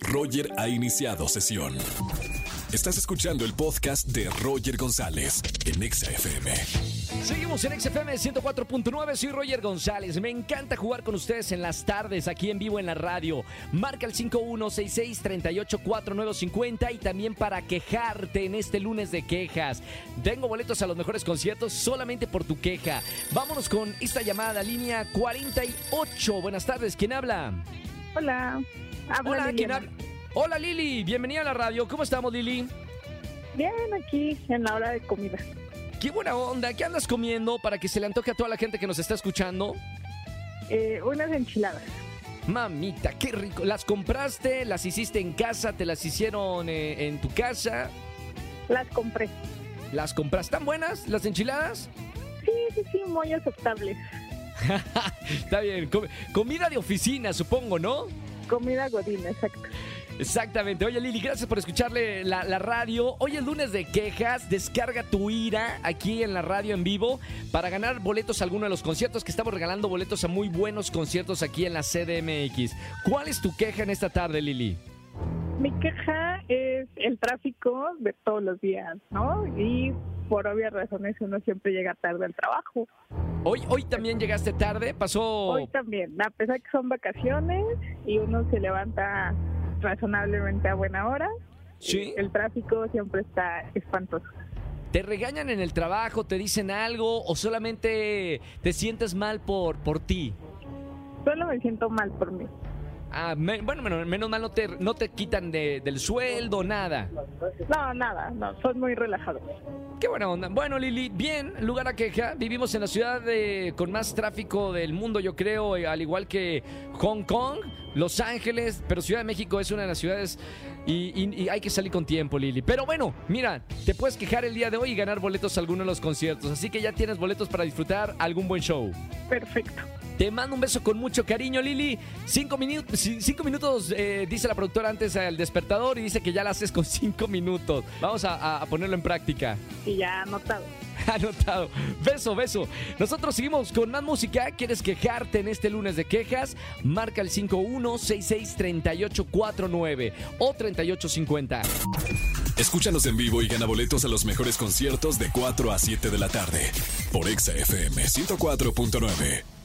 Roger ha iniciado sesión. Estás escuchando el podcast de Roger González en Exa FM. Seguimos en XFM 104.9, soy Roger González. Me encanta jugar con ustedes en las tardes, aquí en vivo en la radio. Marca el 5166-384950 y también para quejarte en este lunes de quejas. Tengo boletos a los mejores conciertos solamente por tu queja. Vámonos con esta llamada, línea 48. Buenas tardes, ¿quién habla? Hola. Habla Hola, ¿quién Liliana. habla? Hola Lili, bienvenida a la radio. ¿Cómo estamos Lili? Bien, aquí en la hora de comida. Qué buena onda, ¿qué andas comiendo para que se le antoje a toda la gente que nos está escuchando? Eh, unas enchiladas. Mamita, qué rico. ¿Las compraste? ¿Las hiciste en casa? ¿Te las hicieron eh, en tu casa? Las compré. ¿Las compraste? ¿Están buenas las enchiladas? Sí, sí, sí, muy aceptables. Está bien. com- comida de oficina, supongo, ¿no? Comida godina, exacto. Exactamente. Oye, Lili, gracias por escucharle la, la radio. Hoy es lunes de quejas. Descarga tu ira aquí en la radio en vivo para ganar boletos a alguno de los conciertos que estamos regalando boletos a muy buenos conciertos aquí en la CDMX. ¿Cuál es tu queja en esta tarde, Lili? Mi queja es el tráfico de todos los días, ¿no? Y por obvias razones uno siempre llega tarde al trabajo. Hoy, hoy también llegaste tarde, pasó... Hoy también, a pesar que son vacaciones y uno se levanta razonablemente a buena hora, Sí. el tráfico siempre está espantoso. ¿Te regañan en el trabajo, te dicen algo o solamente te sientes mal por, por ti? Solo me siento mal por mí. Ah, me- bueno, menos, mal no te, no te quitan de- del sueldo, nada. No, nada, no, son muy relajados. Qué buena onda. Bueno, Lili, bien, lugar a queja. Vivimos en la ciudad de- con más tráfico del mundo, yo creo, eh, al igual que Hong Kong, Los Ángeles, pero Ciudad de México es una de las ciudades y, y- y hay que salir con tiempo, Lili. Pero bueno, mira, te puedes quejar el día de hoy y ganar boletos a alguno de los conciertos, así que ya tienes boletos para disfrutar algún buen show. Perfecto. Te mando un beso con mucho cariño, Lili. Cinco, minutos, cinco minutos, eh, dice la productora antes al despertador y dice que ya la haces con cinco minutos. Vamos a- a- a ponerlo en práctica. Y ya anotado. Anotado. Beso, beso. Nosotros seguimos con más música. ¿Quieres quejarte en este lunes de quejas? Marca el 51663849 o 3850. Escúchanos en vivo y gana boletos a los mejores conciertos de 4 a 7 de la tarde por Exa FM 104.9.